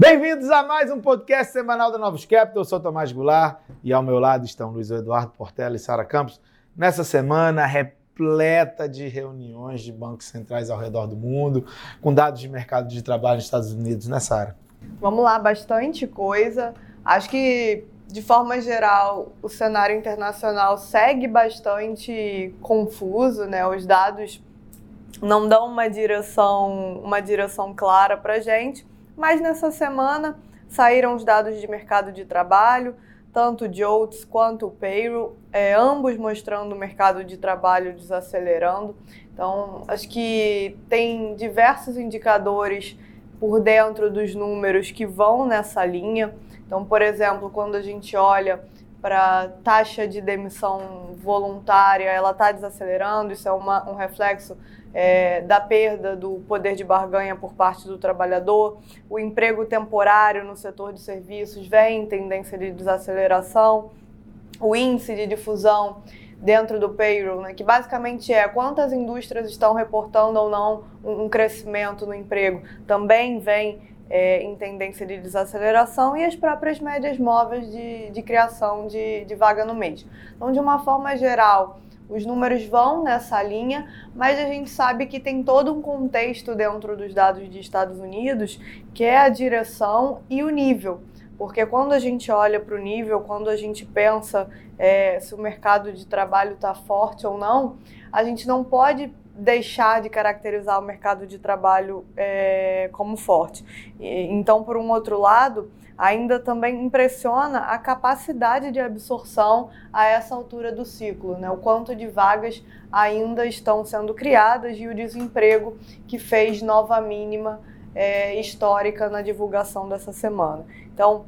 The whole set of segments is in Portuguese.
Bem-vindos a mais um podcast semanal da Novos Capital. Eu sou Tomás Goulart e ao meu lado estão Luiz Eduardo Portela e Sara Campos. Nessa semana repleta de reuniões de bancos centrais ao redor do mundo, com dados de mercado de trabalho nos Estados Unidos, né, Sara? Vamos lá, bastante coisa. Acho que, de forma geral, o cenário internacional segue bastante confuso, né? Os dados não dão uma direção, uma direção clara para a gente. Mas nessa semana saíram os dados de mercado de trabalho, tanto o JOLTS quanto o Payroll, é, ambos mostrando o mercado de trabalho desacelerando. Então, acho que tem diversos indicadores por dentro dos números que vão nessa linha. Então, por exemplo, quando a gente olha para taxa de demissão voluntária, ela está desacelerando, isso é uma, um reflexo é, da perda do poder de barganha por parte do trabalhador, o emprego temporário no setor de serviços vem em tendência de desaceleração, o índice de difusão dentro do payroll, né, que basicamente é quantas indústrias estão reportando ou não um, um crescimento no emprego, também vem é, em tendência de desaceleração e as próprias médias móveis de, de criação de, de vaga no mês. Então, de uma forma geral, os números vão nessa linha, mas a gente sabe que tem todo um contexto dentro dos dados de Estados Unidos, que é a direção e o nível. Porque quando a gente olha para o nível, quando a gente pensa é, se o mercado de trabalho está forte ou não, a gente não pode deixar de caracterizar o mercado de trabalho é, como forte. Então, por um outro lado, ainda também impressiona a capacidade de absorção a essa altura do ciclo, né? o quanto de vagas ainda estão sendo criadas e o desemprego que fez nova mínima é, histórica na divulgação dessa semana. Então,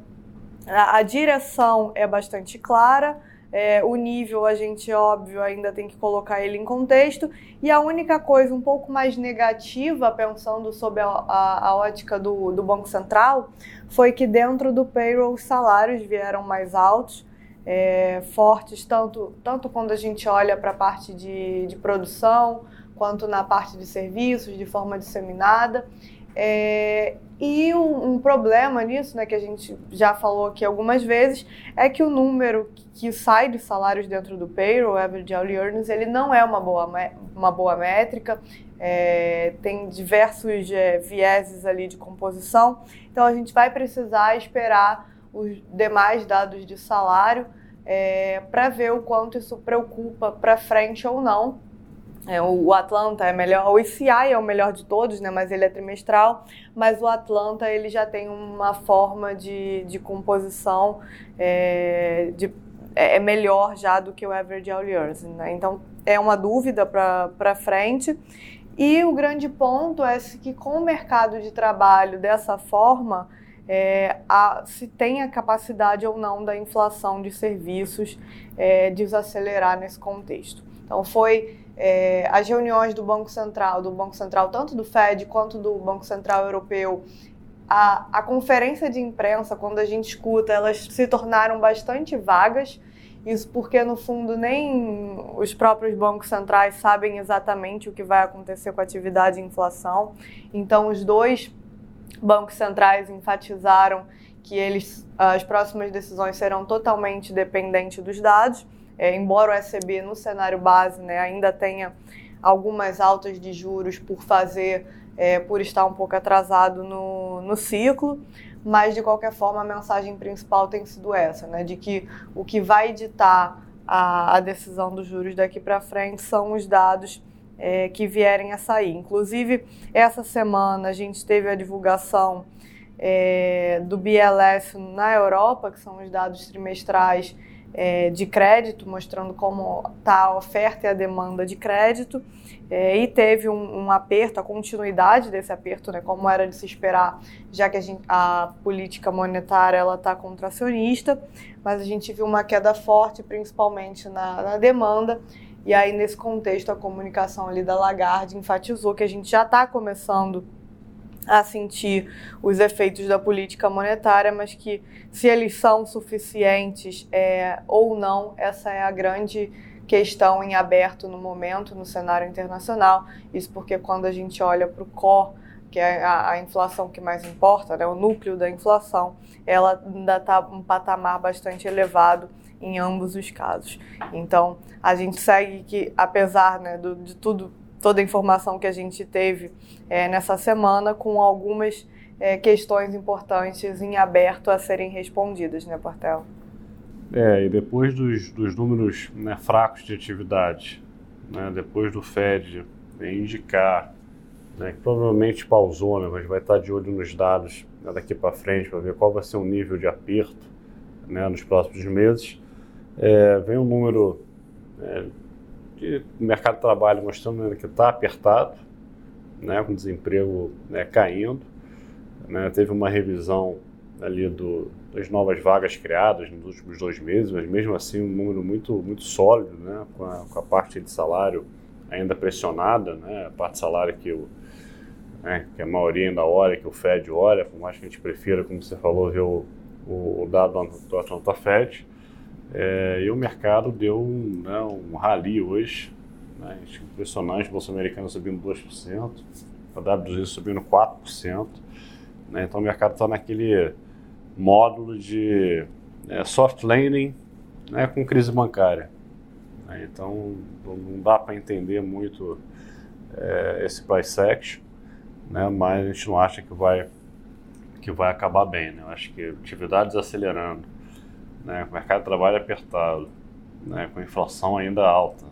a, a direção é bastante clara é, o nível a gente, óbvio, ainda tem que colocar ele em contexto. E a única coisa um pouco mais negativa, pensando sob a, a, a ótica do, do Banco Central, foi que dentro do payroll os salários vieram mais altos, é, fortes, tanto, tanto quando a gente olha para a parte de, de produção, quanto na parte de serviços, de forma disseminada. É, e um, um, problema nisso, né, que a gente já falou aqui algumas vezes, é que o número que sai dos salários dentro do payroll, average hourly earnings, ele não é uma boa, uma boa métrica, é, tem diversos é, vieses ali de composição, então a gente vai precisar esperar os demais dados de salário é, para ver o quanto isso preocupa para frente ou não. É, o Atlanta é melhor, o ICI é o melhor de todos, né, mas ele é trimestral, mas o Atlanta ele já tem uma forma de, de composição é, de, é, é melhor já do que o average hourly earnings, né? então é uma dúvida para frente. E o grande ponto é que com o mercado de trabalho dessa forma, é, a, se tem a capacidade ou não da inflação de serviços é, desacelerar nesse contexto. Então foi é, as reuniões do Banco Central, do Banco Central, tanto do Fed quanto do Banco Central Europeu, a, a conferência de imprensa, quando a gente escuta, elas se tornaram bastante vagas. Isso porque, no fundo, nem os próprios bancos centrais sabem exatamente o que vai acontecer com a atividade e inflação. Então, os dois bancos centrais enfatizaram que eles, as próximas decisões serão totalmente dependentes dos dados. É, embora o ECB no cenário base né, ainda tenha algumas altas de juros por fazer, é, por estar um pouco atrasado no, no ciclo, mas de qualquer forma a mensagem principal tem sido essa, né, de que o que vai ditar a, a decisão dos juros daqui para frente são os dados é, que vierem a sair. Inclusive, essa semana a gente teve a divulgação é, do BLS na Europa, que são os dados trimestrais é, de crédito, mostrando como está a oferta e a demanda de crédito, é, e teve um, um, aperto, a continuidade desse aperto, né, como era de se esperar, já que a, gente, a política monetária ela está contracionista, mas a gente viu uma queda forte, principalmente na, na demanda, e aí nesse contexto a comunicação ali da Lagarde enfatizou que a gente já está começando a sentir os efeitos da política monetária, mas que se eles são suficientes é, ou não, essa é a grande questão em aberto no momento no cenário internacional. Isso porque quando a gente olha para o core, que é a, a inflação que mais importa, né, o núcleo da inflação, ela ainda está um patamar bastante elevado em ambos os casos. Então, a gente segue que, apesar né, do, de tudo, toda a informação que a gente teve é, nessa semana, com algumas é, questões importantes em aberto a serem respondidas, né, Portela? É, e depois dos, dos números né, fracos de atividade, né, depois do Fed indicar né, que provavelmente pausou, né, mas vai estar de olho nos dados né, daqui para frente para ver qual vai ser o nível de aperto né, nos próximos meses. É, vem um número é, de mercado de trabalho mostrando que está apertado, né, com desemprego né, caindo. Né, teve uma revisão ali do, das novas vagas criadas nos últimos dois meses, mas mesmo assim um número muito, muito sólido, né, com, a, com a parte de salário ainda pressionada, né, a parte de salário que, o, né, que a maioria ainda olha, que o Fed olha, por mais que a gente prefira, como você falou, ver o, o, o dado do Atlanta Fed, é, e o mercado deu um, né, um rally hoje, né, impressionante, a Bolsa Americana subindo 2%, a W200 subindo 4%, né, então o mercado está naquele módulo de é, soft landing né, com crise bancária. Né, então não dá para entender muito é, esse price action, né, mas a gente não acha que vai, que vai acabar bem. Né? Eu acho que atividades acelerando, né, o mercado de trabalho apertado, né, com inflação ainda alta.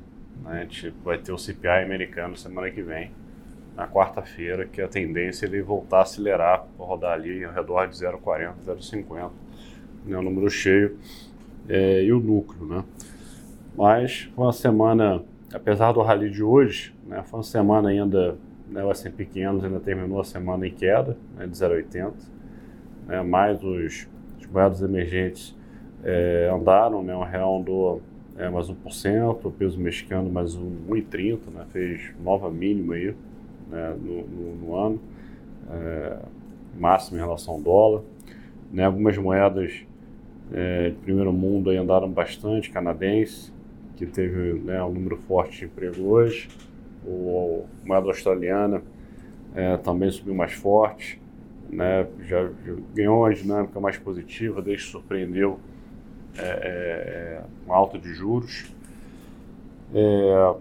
Né, gente vai ter o CPI americano semana que vem, na quarta-feira, que a tendência é ele voltar a acelerar rodar ali ao redor de 0,40, 0,50, né, o número cheio é, e o lucro. Né. Mas foi uma semana, apesar do rally de hoje, né, foi uma semana ainda, né, o S&P 500 ainda terminou a semana em queda, né, de 0,80, né, mais os, os moedas emergentes é, andaram, né, o real andou é, mais 1%, o peso mexicano mais um 1,30, né, fez nova mínima aí né, no, no, no, ano, é, máximo em relação ao dólar. Né, algumas moedas é, de primeiro mundo aí andaram bastante, canadense, que teve né, um número forte de emprego hoje, o, a moeda australiana é, também subiu mais forte, né, já, já ganhou uma dinâmica mais positiva, desde que surpreendeu é, é, uma alta de juros. É,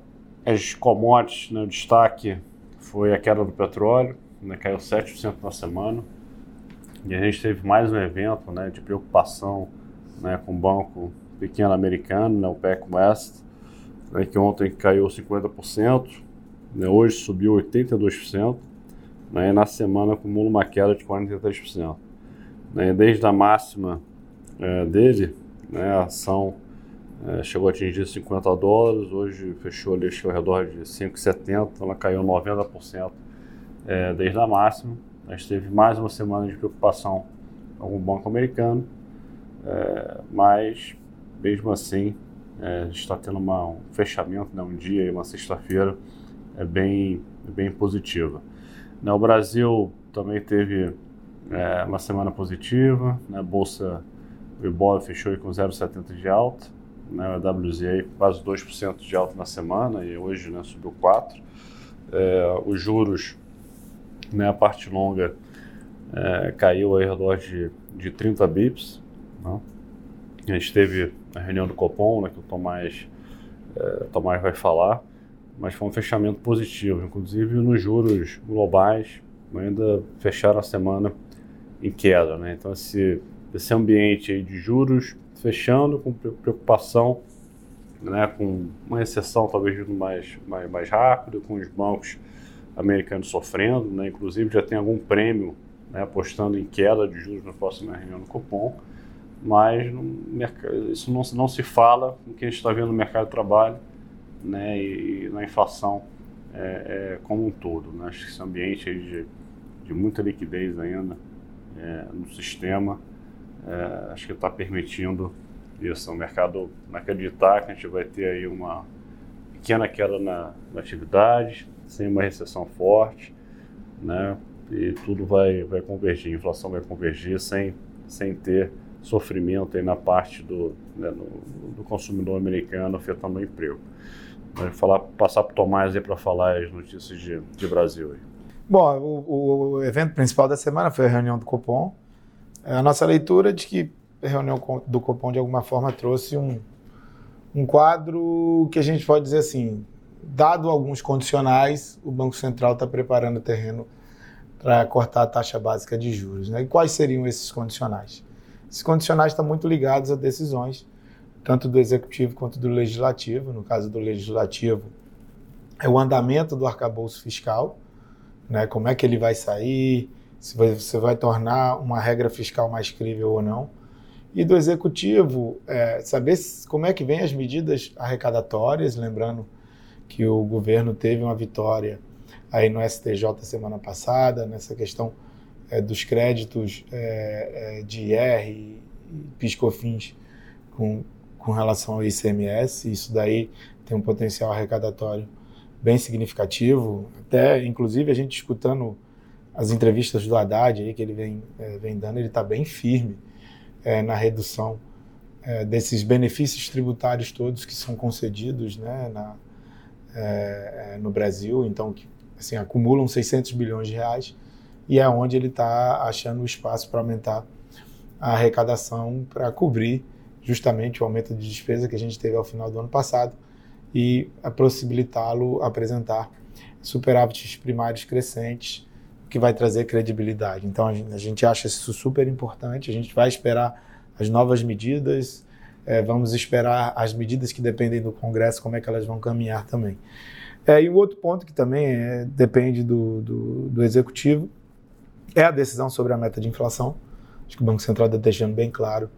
as commodities, né, o destaque foi a queda do petróleo, né, caiu 7% na semana. E a gente teve mais um evento né, de preocupação né, com o banco pequeno americano, né, o PEC West, né, que ontem caiu 50%, né, hoje subiu 82%, né, e na semana acumula uma queda de 43%. Né, desde a máxima é, dele, né, a ação é, chegou a atingir 50 dólares, hoje fechou ali ao redor de 5,70, ela caiu 90% é, desde a máxima. A gente teve mais uma semana de preocupação com o banco americano, é, mas mesmo assim é, está tendo uma, um fechamento, né, um dia e uma sexta-feira é bem, bem positiva. Né, o Brasil também teve é, uma semana positiva, né, a Bolsa o Ibov fechou com 0,70 de alta, né, a WZA quase 2% de alta na semana e hoje né, subiu 4%. É, os juros, né, a parte longa, é, caiu ao redor de, de 30 bips. Né? A gente teve a reunião do Copom, né, que o Tomás, é, Tomás vai falar, mas foi um fechamento positivo. Inclusive nos juros globais ainda fecharam a semana em queda. Né? Então, esse desse ambiente de juros fechando com preocupação, né, com uma exceção talvez mais, mais, mais rápido, com os bancos americanos sofrendo, né, inclusive já tem algum prêmio né, apostando em queda de juros na próxima reunião do Copom, mas no, isso não, não se fala com o que a gente está vendo no mercado de trabalho né, e, e na inflação é, é, como um todo. Né? Acho que esse ambiente de, de muita liquidez ainda é, no sistema é, acho que está permitindo isso. O mercado acreditar que a gente vai ter aí uma pequena queda na, na atividade, sem uma recessão forte, né? E tudo vai, vai convergir, a inflação vai convergir sem, sem ter sofrimento aí na parte do, né, no, do consumidor americano afetando o emprego. Vou falar, passar para o Tomás para falar as notícias de, de Brasil. Aí. Bom, o, o, evento principal da semana foi a reunião do Copom. É a nossa leitura de que a reunião do Copom, de alguma forma, trouxe um, um quadro que a gente pode dizer assim, dado alguns condicionais, o Banco Central está preparando o terreno para cortar a taxa básica de juros. Né? E quais seriam esses condicionais? Esses condicionais estão muito ligados a decisões, tanto do executivo quanto do legislativo. No caso do legislativo, é o andamento do arcabouço fiscal, né? como é que ele vai sair, se você vai tornar uma regra fiscal mais crível ou não. E do executivo, é, saber como é que vem as medidas arrecadatórias, lembrando que o governo teve uma vitória aí no STJ semana passada, nessa questão é, dos créditos é, é de IR e PiscoFins com, com relação ao ICMS. Isso daí tem um potencial arrecadatório bem significativo. Até, inclusive, a gente escutando as entrevistas do Haddad aí que ele vem, é, vem dando, ele está bem firme é, na redução é, desses benefícios tributários todos que são concedidos né, na, é, é, no Brasil, então que assim, acumulam 600 bilhões de reais e é onde ele está achando o espaço para aumentar a arrecadação para cobrir justamente o aumento de despesa que a gente teve ao final do ano passado e possibilitá-lo apresentar superávites primários crescentes, que vai trazer credibilidade. Então a gente acha isso super importante, a gente vai esperar as novas medidas, é, vamos esperar as medidas que dependem do Congresso, como é que elas vão caminhar também. É, e o outro ponto que também é, depende do, do, do, Executivo é a decisão sobre a meta de inflação. Acho que o Banco Central está deixando bem claro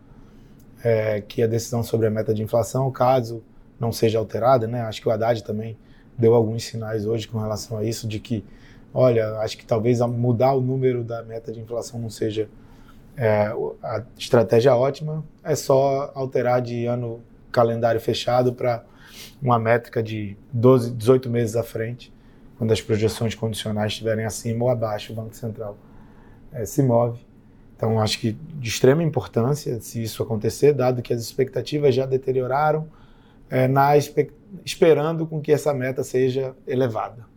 é, que a decisão sobre a meta de inflação, caso não seja alterada, né, acho que o Haddad também deu alguns sinais hoje com relação a isso, de que, olha, acho que talvez mudar o número da meta de inflação não seja é, a estratégia ótima, é só alterar de ano calendário fechado para uma métrica de 12, 18 meses à frente, quando as projeções condicionais estiverem acima ou abaixo, o Banco Central é, se move. Então, acho que de extrema importância se isso acontecer, dado que as expectativas já deterioraram, é, na esperando com que essa meta seja elevada.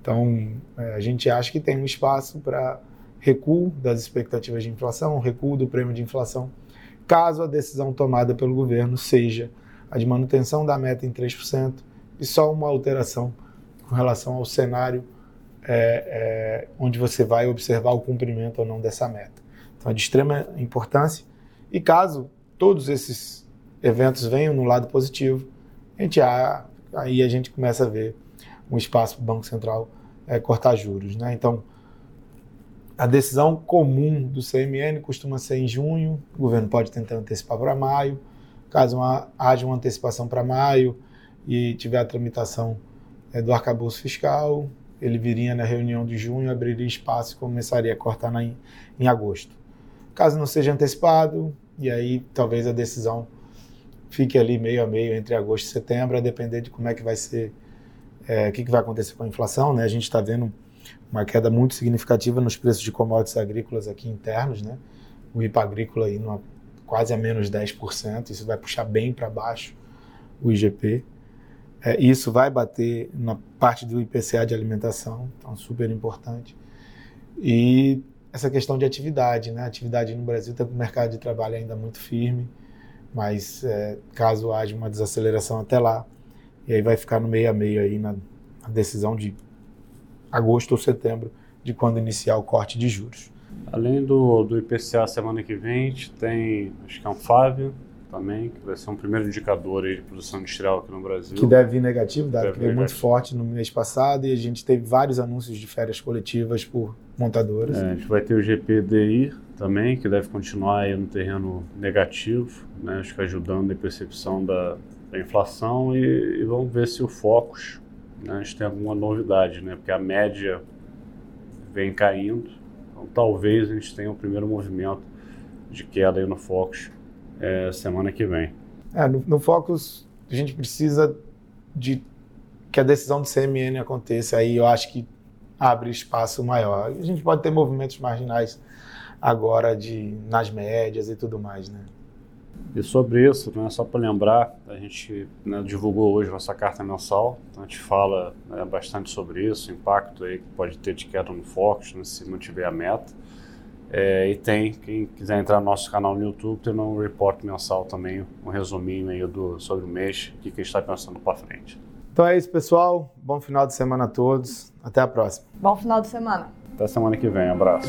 Então, é, a gente acha que tem um espaço para recuo das expectativas de inflação, recuo do prêmio de inflação, caso a decisão tomada pelo governo seja a de manutenção da meta em 3% e só uma alteração com relação ao cenário é, é, onde você vai observar o cumprimento ou não dessa meta. Então é de extrema importância e caso todos esses eventos venham no lado positivo, a gente, aí a gente começa a ver um espaço para o Banco Central é, cortar juros. Né? Então, a decisão comum do CMN costuma ser em junho, o governo pode tentar antecipar para maio, Caso uma, haja uma antecipação para maio e tiver a tramitação é, do arcabouço fiscal, ele viria na reunião de junho, abriria espaço e começaria a cortar na, em agosto. Caso não seja antecipado, e aí talvez a decisão fique ali meio a meio entre agosto e setembro, a depender de como é que vai ser, é, o que, que vai acontecer com a inflação. Né? A gente está vendo uma queda muito significativa nos preços de commodities agrícolas aqui internos, né? O IPA agrícola aí numa quase a menos 10%, isso vai puxar bem para baixo o IGP. É, isso vai bater na parte do IPCA de alimentação, então super importante. E essa questão de atividade, né? A atividade no Brasil tem um mercado de trabalho ainda muito firme, mas é, caso haja uma desaceleração até lá, e aí vai ficar no meio a meio aí na, na decisão de agosto ou setembro de quando iniciar o corte de juros. Além do, do IPCA semana que vem, a gente tem, acho que é um FAV também, que vai ser um primeiro indicador de produção industrial aqui no Brasil. Que deve vir negativo, dado que veio muito forte no mês passado e a gente teve vários anúncios de férias coletivas por montadoras. É, a gente vai ter o GPDI também, que deve continuar aí no terreno negativo, né, acho que ajudando a percepção da, da inflação e, e, vamos ver se o Focus, né, a gente tem alguma novidade, né, porque a média vem caindo, então, talvez a gente tenha o um primeiro movimento de queda aí no Focus é, semana que vem. É, no, no Focus, a gente precisa de que a decisão do CMN aconteça. Aí eu acho que abre espaço maior. A gente pode ter movimentos marginais agora de nas médias e tudo mais, né? E sobre isso, né, só para lembrar, a gente né, divulgou hoje nossa carta mensal, então a gente fala né, bastante sobre isso, o impacto aí que pode ter de queda no Fox, né, se não tiver a meta. É, e tem, quem quiser entrar no nosso canal no YouTube, tem um report mensal também, um resuminho aí do, sobre o mês, o que, que a gente está pensando para frente. Então é isso, pessoal. Bom final de semana a todos. Até a próxima. Bom final de semana. Até semana que vem. abraço.